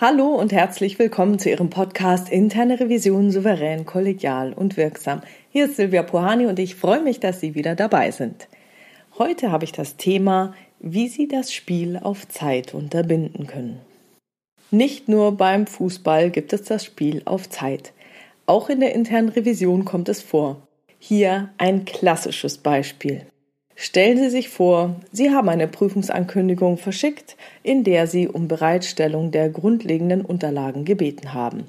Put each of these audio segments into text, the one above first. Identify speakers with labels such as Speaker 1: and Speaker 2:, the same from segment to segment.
Speaker 1: Hallo und herzlich willkommen zu Ihrem Podcast Interne Revision souverän, kollegial und wirksam. Hier ist Silvia Pohani und ich freue mich, dass Sie wieder dabei sind. Heute habe ich das Thema, wie Sie das Spiel auf Zeit unterbinden können. Nicht nur beim Fußball gibt es das Spiel auf Zeit. Auch in der internen Revision kommt es vor. Hier ein klassisches Beispiel. Stellen Sie sich vor, Sie haben eine Prüfungsankündigung verschickt, in der Sie um Bereitstellung der grundlegenden Unterlagen gebeten haben.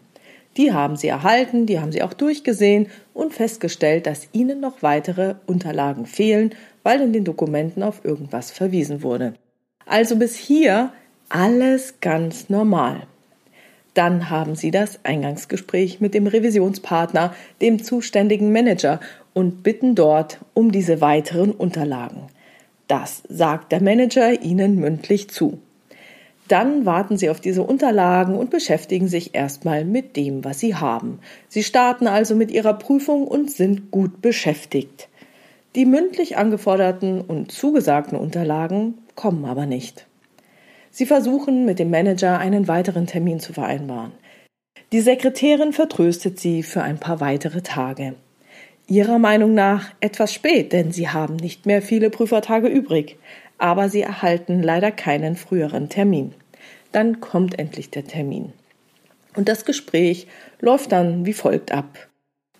Speaker 1: Die haben Sie erhalten, die haben Sie auch durchgesehen und festgestellt, dass Ihnen noch weitere Unterlagen fehlen, weil in den Dokumenten auf irgendwas verwiesen wurde. Also bis hier alles ganz normal. Dann haben Sie das Eingangsgespräch mit dem Revisionspartner, dem zuständigen Manager und bitten dort um diese weiteren Unterlagen. Das sagt der Manager Ihnen mündlich zu. Dann warten Sie auf diese Unterlagen und beschäftigen sich erstmal mit dem, was Sie haben. Sie starten also mit Ihrer Prüfung und sind gut beschäftigt. Die mündlich angeforderten und zugesagten Unterlagen kommen aber nicht. Sie versuchen mit dem Manager einen weiteren Termin zu vereinbaren. Die Sekretärin vertröstet sie für ein paar weitere Tage. Ihrer Meinung nach etwas spät, denn sie haben nicht mehr viele Prüfertage übrig, aber sie erhalten leider keinen früheren Termin. Dann kommt endlich der Termin. Und das Gespräch läuft dann wie folgt ab.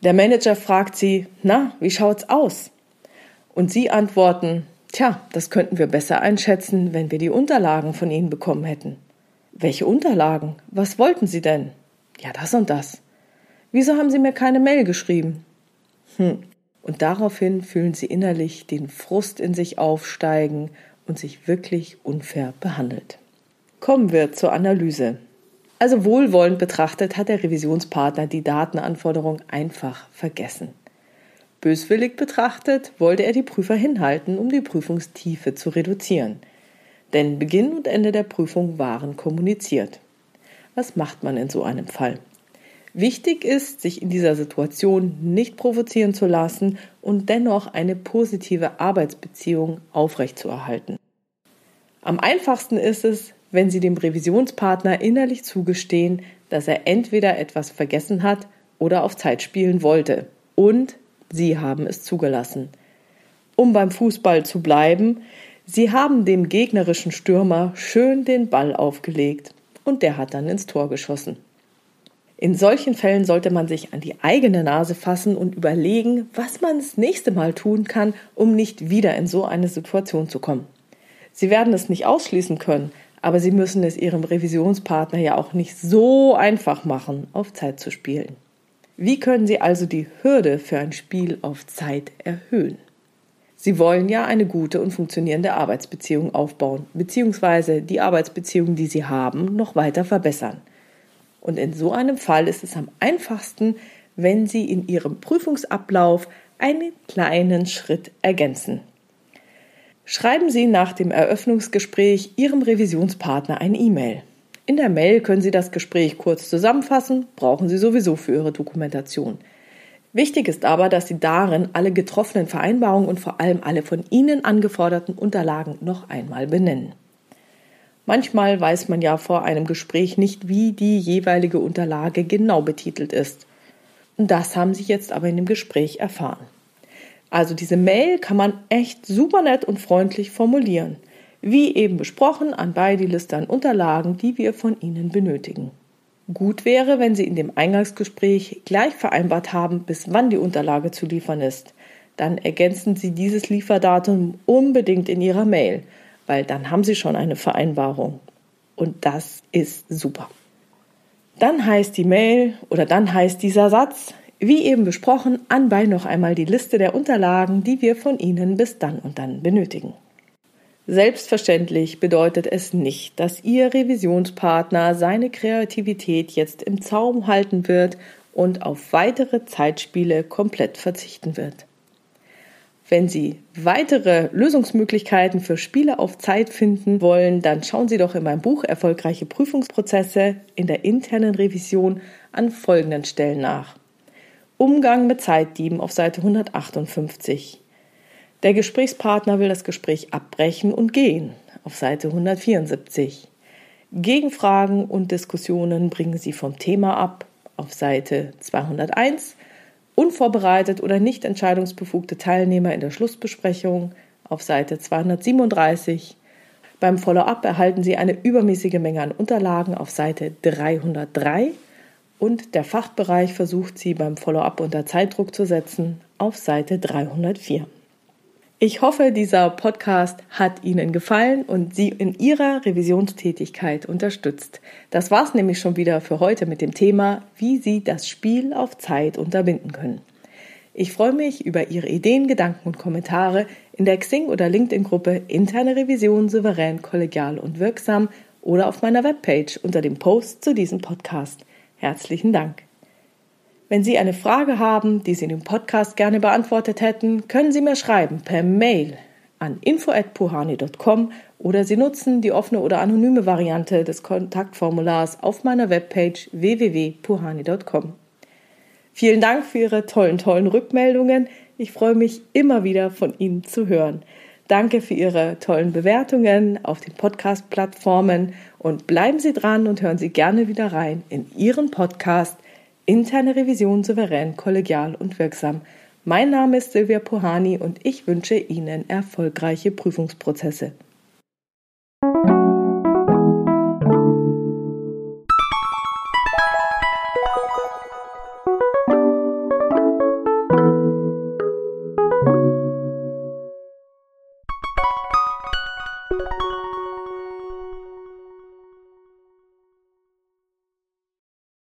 Speaker 1: Der Manager fragt sie, na, wie schaut's aus? Und sie antworten, tja, das könnten wir besser einschätzen, wenn wir die Unterlagen von Ihnen bekommen hätten. Welche Unterlagen? Was wollten Sie denn? Ja, das und das. Wieso haben Sie mir keine Mail geschrieben? Hm. Und daraufhin fühlen sie innerlich den Frust in sich aufsteigen und sich wirklich unfair behandelt. Kommen wir zur Analyse. Also wohlwollend betrachtet hat der Revisionspartner die Datenanforderung einfach vergessen. Böswillig betrachtet wollte er die Prüfer hinhalten, um die Prüfungstiefe zu reduzieren. Denn Beginn und Ende der Prüfung waren kommuniziert. Was macht man in so einem Fall? Wichtig ist, sich in dieser Situation nicht provozieren zu lassen und dennoch eine positive Arbeitsbeziehung aufrechtzuerhalten. Am einfachsten ist es, wenn Sie dem Revisionspartner innerlich zugestehen, dass er entweder etwas vergessen hat oder auf Zeit spielen wollte. Und Sie haben es zugelassen. Um beim Fußball zu bleiben, Sie haben dem gegnerischen Stürmer schön den Ball aufgelegt und der hat dann ins Tor geschossen. In solchen Fällen sollte man sich an die eigene Nase fassen und überlegen, was man das nächste Mal tun kann, um nicht wieder in so eine Situation zu kommen. Sie werden es nicht ausschließen können, aber Sie müssen es Ihrem Revisionspartner ja auch nicht so einfach machen, auf Zeit zu spielen. Wie können Sie also die Hürde für ein Spiel auf Zeit erhöhen? Sie wollen ja eine gute und funktionierende Arbeitsbeziehung aufbauen, beziehungsweise die Arbeitsbeziehung, die Sie haben, noch weiter verbessern. Und in so einem Fall ist es am einfachsten, wenn Sie in Ihrem Prüfungsablauf einen kleinen Schritt ergänzen. Schreiben Sie nach dem Eröffnungsgespräch Ihrem Revisionspartner eine E-Mail. In der Mail können Sie das Gespräch kurz zusammenfassen, brauchen Sie sowieso für Ihre Dokumentation. Wichtig ist aber, dass Sie darin alle getroffenen Vereinbarungen und vor allem alle von Ihnen angeforderten Unterlagen noch einmal benennen. Manchmal weiß man ja vor einem Gespräch nicht, wie die jeweilige Unterlage genau betitelt ist. Das haben Sie jetzt aber in dem Gespräch erfahren. Also diese Mail kann man echt super nett und freundlich formulieren. Wie eben besprochen, anbei die Liste an Unterlagen, die wir von Ihnen benötigen. Gut wäre, wenn Sie in dem Eingangsgespräch gleich vereinbart haben, bis wann die Unterlage zu liefern ist. Dann ergänzen Sie dieses Lieferdatum unbedingt in Ihrer Mail weil dann haben sie schon eine Vereinbarung. Und das ist super. Dann heißt die Mail oder dann heißt dieser Satz, wie eben besprochen, anbei noch einmal die Liste der Unterlagen, die wir von Ihnen bis dann und dann benötigen. Selbstverständlich bedeutet es nicht, dass Ihr Revisionspartner seine Kreativität jetzt im Zaum halten wird und auf weitere Zeitspiele komplett verzichten wird. Wenn Sie weitere Lösungsmöglichkeiten für Spiele auf Zeit finden wollen, dann schauen Sie doch in meinem Buch Erfolgreiche Prüfungsprozesse in der internen Revision an folgenden Stellen nach. Umgang mit Zeitdieben auf Seite 158. Der Gesprächspartner will das Gespräch abbrechen und gehen auf Seite 174. Gegenfragen und Diskussionen bringen Sie vom Thema ab auf Seite 201. Unvorbereitet oder nicht entscheidungsbefugte Teilnehmer in der Schlussbesprechung auf Seite 237. Beim Follow-up erhalten Sie eine übermäßige Menge an Unterlagen auf Seite 303 und der Fachbereich versucht Sie beim Follow-up unter Zeitdruck zu setzen auf Seite 304. Ich hoffe, dieser Podcast hat Ihnen gefallen und Sie in Ihrer Revisionstätigkeit unterstützt. Das war's nämlich schon wieder für heute mit dem Thema, wie Sie das Spiel auf Zeit unterbinden können. Ich freue mich über Ihre Ideen, Gedanken und Kommentare in der Xing- oder LinkedIn-Gruppe Interne Revision souverän, kollegial und wirksam oder auf meiner Webpage unter dem Post zu diesem Podcast. Herzlichen Dank. Wenn Sie eine Frage haben, die Sie in dem Podcast gerne beantwortet hätten, können Sie mir schreiben per Mail an info@puhani.com oder Sie nutzen die offene oder anonyme Variante des Kontaktformulars auf meiner Webpage www.puhani.com. Vielen Dank für Ihre tollen, tollen Rückmeldungen. Ich freue mich immer wieder von Ihnen zu hören. Danke für Ihre tollen Bewertungen auf den Podcast-Plattformen und bleiben Sie dran und hören Sie gerne wieder rein in Ihren Podcast Interne Revision souverän, kollegial und wirksam. Mein Name ist Silvia Pohani und ich wünsche Ihnen erfolgreiche Prüfungsprozesse.